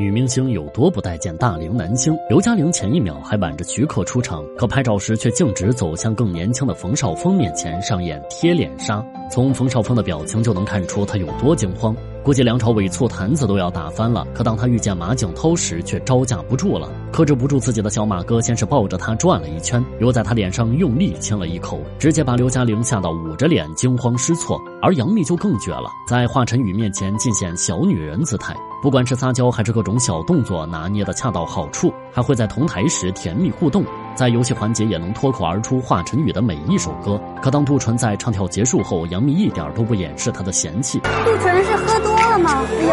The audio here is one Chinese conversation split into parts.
女明星有多不待见大龄男星？刘嘉玲前一秒还挽着徐克出场，可拍照时却径直走向更年轻的冯绍峰面前上演贴脸杀。从冯绍峰的表情就能看出他有多惊慌，估计梁朝伟醋坛子都要打翻了。可当他遇见马景涛时，却招架不住了，克制不住自己的小马哥，先是抱着他转了一圈，又在他脸上用力亲了一口，直接把刘嘉玲吓到捂着脸惊慌失措。而杨幂就更绝了，在华晨宇面前尽显小女人姿态。不管是撒娇还是各种小动作拿捏的恰到好处，还会在同台时甜蜜互动，在游戏环节也能脱口而出华晨宇的每一首歌。可当杜淳在唱跳结束后，杨幂一点都不掩饰她的嫌弃。杜淳是喝多了吗？哎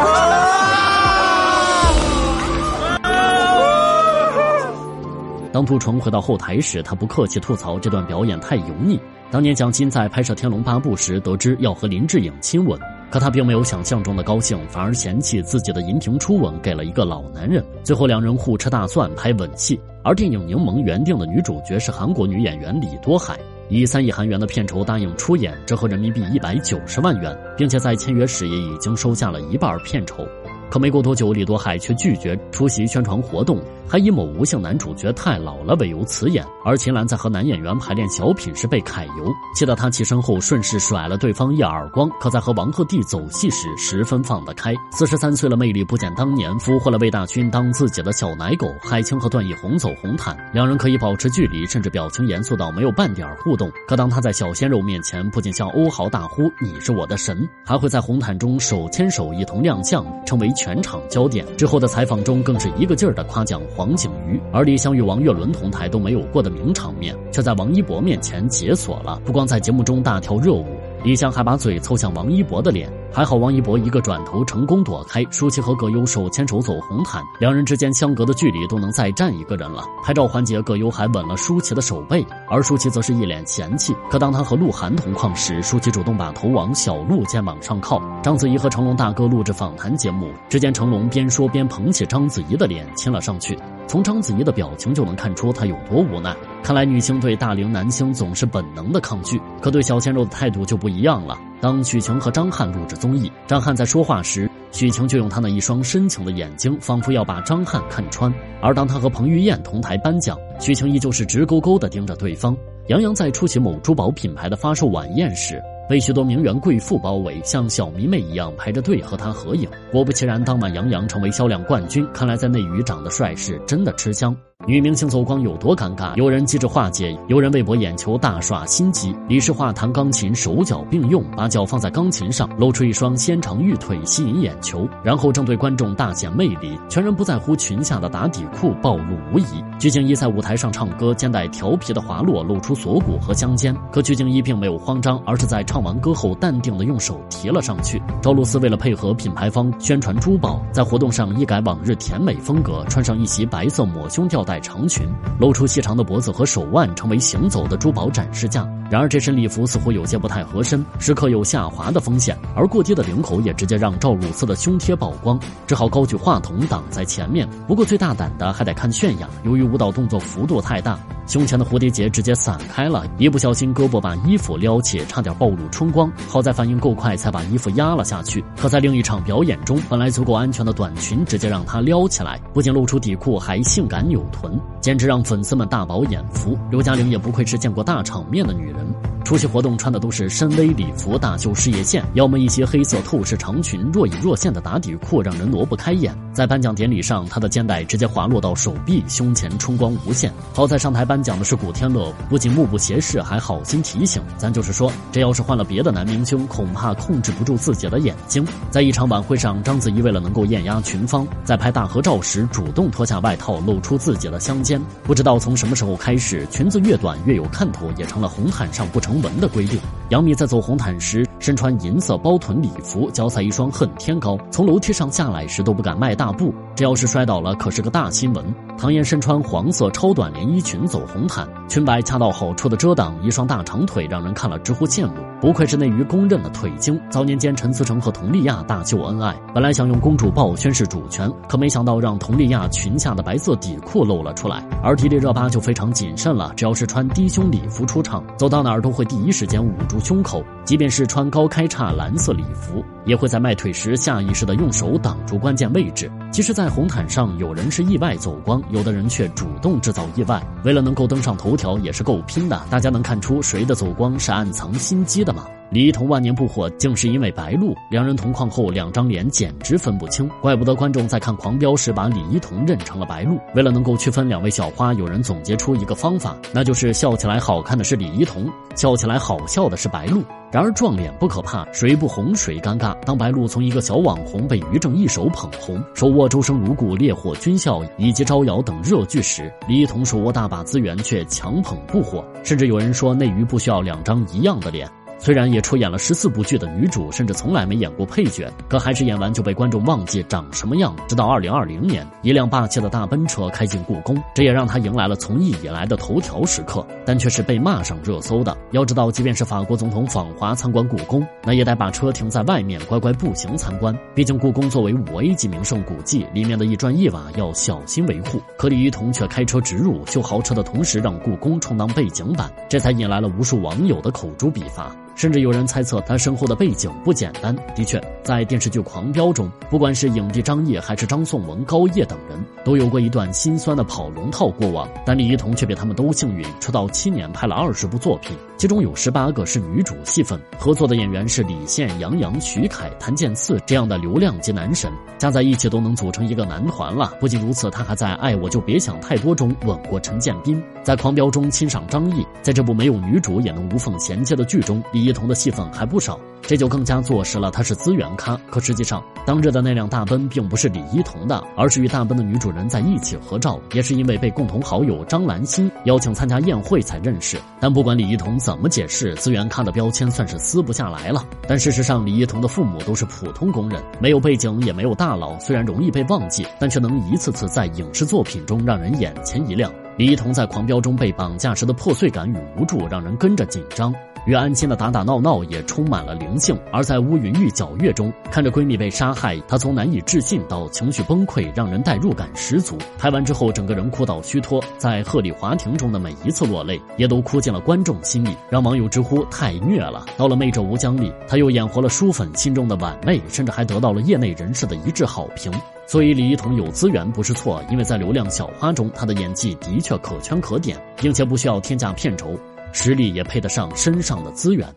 当杜淳回到后台时，他不客气吐槽这段表演太油腻。当年蒋欣在拍摄《天龙八部》时，得知要和林志颖亲吻。可他并没有想象中的高兴，反而嫌弃自己的银屏初吻给了一个老男人。最后两人互吃大蒜拍吻戏，而电影《柠檬》原定的女主角是韩国女演员李多海，以三亿韩元的片酬答应出演，折合人民币一百九十万元，并且在签约时也已经收下了一半片酬。可没过多久，李多海却拒绝出席宣传活动，还以某吴姓男主角太老了为由辞演。而秦岚在和男演员排练小品时被揩油，气得他起身后顺势甩了对方一耳光。可在和王鹤棣走戏时十分放得开。四十三岁了，魅力不减当年，俘获了魏大勋当自己的小奶狗。海清和段奕宏走红毯，两人可以保持距离，甚至表情严肃到没有半点互动。可当他在小鲜肉面前，不仅向欧豪大呼“你是我的神”，还会在红毯中手牵手一同亮相，成为。全场焦点之后的采访中，更是一个劲儿的夸奖黄景瑜，而李湘与王岳伦同台都没有过的名场面，却在王一博面前解锁了。不光在节目中大跳热舞，李湘还把嘴凑向王一博的脸。还好王一博一个转头成功躲开，舒淇和葛优手牵手走红毯，两人之间相隔的距离都能再站一个人了。拍照环节，葛优还吻了舒淇的手背，而舒淇则是一脸嫌弃。可当他和鹿晗同框时，舒淇主动把头往小鹿肩膀上靠。章子怡和成龙大哥录制访谈节目，只见成龙边说边捧起章子怡的脸亲了上去。从章子怡的表情就能看出她有多无奈。看来女星对大龄男星总是本能的抗拒，可对小鲜肉的态度就不一样了。当许晴和张翰录制综艺，张翰在说话时，许晴就用他那一双深情的眼睛，仿佛要把张翰看穿；而当他和彭于晏同台颁奖，许晴依旧是直勾勾地盯着对方。杨洋在出席某珠宝品牌的发售晚宴时，被许多名媛贵妇包围，像小迷妹一样排着队和他合影。果不其然，当晚杨洋成为销量冠军。看来在内娱长得帅是真的吃香。女明星走光有多尴尬？有人机智化解，有人为博眼球大耍心机。李诗画弹钢琴，手脚并用，把脚放在钢琴上，露出一双纤长玉腿，吸引眼球，然后正对观众大显魅力，全然不在乎裙下的打底裤暴露无遗。鞠婧祎在舞台上唱歌，肩带调皮的滑落，露出锁骨和香肩。可鞠婧祎并没有慌张，而是在唱完歌后淡定的用手提了上去。赵露思为了配合品牌方宣传珠宝，在活动上一改往日甜美风格，穿上一袭白色抹胸吊。带长裙，露出细长的脖子和手腕，成为行走的珠宝展示架。然而这身礼服似乎有些不太合身，时刻有下滑的风险，而过低的领口也直接让赵露思的胸贴曝光，只好高举话筒挡在前面。不过最大胆的还得看泫雅，由于舞蹈动作幅度太大，胸前的蝴蝶结直接散开了，一不小心胳膊把衣服撩起，差点暴露春光。好在反应够快，才把衣服压了下去。可在另一场表演中，本来足够安全的短裙直接让她撩起来，不仅露出底裤，还性感扭臀，简直让粉丝们大饱眼福。刘嘉玲也不愧是见过大场面的女人。出席活动穿的都是深 V 礼服，大秀事业线，要么一些黑色透视长裙，若隐若现的打底裤让人挪不开眼。在颁奖典礼上，她的肩带直接滑落到手臂，胸前春光无限。好在上台颁奖的是古天乐，不仅目不斜视，还好心提醒。咱就是说，这要是换了别的男明星，恐怕控制不住自己的眼睛。在一场晚会上，章子怡为了能够艳压群芳，在拍大合照时主动脱下外套，露出自己的香肩。不知道从什么时候开始，裙子越短越有看头，也成了红毯上不成。文的规定，杨幂在走红毯时身穿银色包臀礼服，脚踩一双恨天高，从楼梯上下来时都不敢迈大步。这要是摔倒了，可是个大新闻。唐嫣身穿黄色超短连衣裙走红毯，裙摆恰到好处的遮挡一双大长腿，让人看了直呼羡慕。不愧是内娱公认的腿精。早年间，陈思诚和佟丽娅大秀恩爱，本来想用公主抱宣示主权，可没想到让佟丽娅裙下的白色底裤露了出来。而迪丽热巴就非常谨慎了，只要是穿低胸礼服出场，走到哪儿都会第一时间捂住胸口，即便是穿高开叉蓝色礼服，也会在迈腿时下意识的用手挡住关键位置。其实，在红毯上，有人是意外走光，有的人却主动制造意外。为了能够登上头条，也是够拼的。大家能看出谁的走光是暗藏心机的吗？李一桐万年不火，竟是因为白鹿。两人同框后，两张脸简直分不清，怪不得观众在看《狂飙》时把李一桐认成了白鹿。为了能够区分两位小花，有人总结出一个方法，那就是笑起来好看的是李一桐，笑起来好笑的是白鹿。然而撞脸不可怕，谁不红谁尴尬。当白鹿从一个小网红被于正一手捧红，手握《周生如故》《烈火军校》以及《招摇》等热剧时，李一桐手握大把资源却强捧不火，甚至有人说内娱不需要两张一样的脸。虽然也出演了十四部剧的女主，甚至从来没演过配角，可还是演完就被观众忘记长什么样。直到二零二零年，一辆霸气的大奔车开进故宫，这也让她迎来了从艺以来的头条时刻，但却是被骂上热搜的。要知道，即便是法国总统访华参观故宫，那也得把车停在外面，乖乖步行参观。毕竟故宫作为五 A 级名胜古迹，里面的一砖一瓦要小心维护。可李一桐却开车直入，修豪车的同时让故宫充当背景板，这才引来了无数网友的口诛笔伐。甚至有人猜测他身后的背景不简单。的确，在电视剧《狂飙》中，不管是影帝张译还是张颂文、高叶等人，都有过一段心酸的跑龙套过往。但李一桐却比他们都幸运，出道七年拍了二十部作品，其中有十八个是女主戏份，合作的演员是李现、杨洋、徐凯、谭健次这样的流量级男神，加在一起都能组成一个男团了。不仅如此，他还在《爱我就别想太多》中吻过陈建斌，在《狂飙》中欣赏张译，在这部没有女主也能无缝衔接的剧中，李。一桐的戏份还不少，这就更加坐实了他是资源咖。可实际上，当日的那辆大奔并不是李一桐的，而是与大奔的女主人在一起合照，也是因为被共同好友张兰心邀请参加宴会才认识。但不管李一桐怎么解释，资源咖的标签算是撕不下来了。但事实上，李一桐的父母都是普通工人，没有背景，也没有大佬，虽然容易被忘记，但却能一次次在影视作品中让人眼前一亮。李一桐在《狂飙》中被绑架时的破碎感与无助，让人跟着紧张。与安亲的打打闹闹也充满了灵性，而在乌云欲皎月中，看着闺蜜被杀害，她从难以置信到情绪崩溃，让人代入感十足。拍完之后，整个人哭到虚脱，在鹤唳华亭中的每一次落泪，也都哭进了观众心里，让网友直呼太虐了。到了《魅者无疆》里，她又演活了书粉心中的婉妹，甚至还得到了业内人士的一致好评。所以李一桐有资源不是错，因为在流量小花中，她的演技的确可圈可点，并且不需要天价片酬。实力也配得上身上的资源。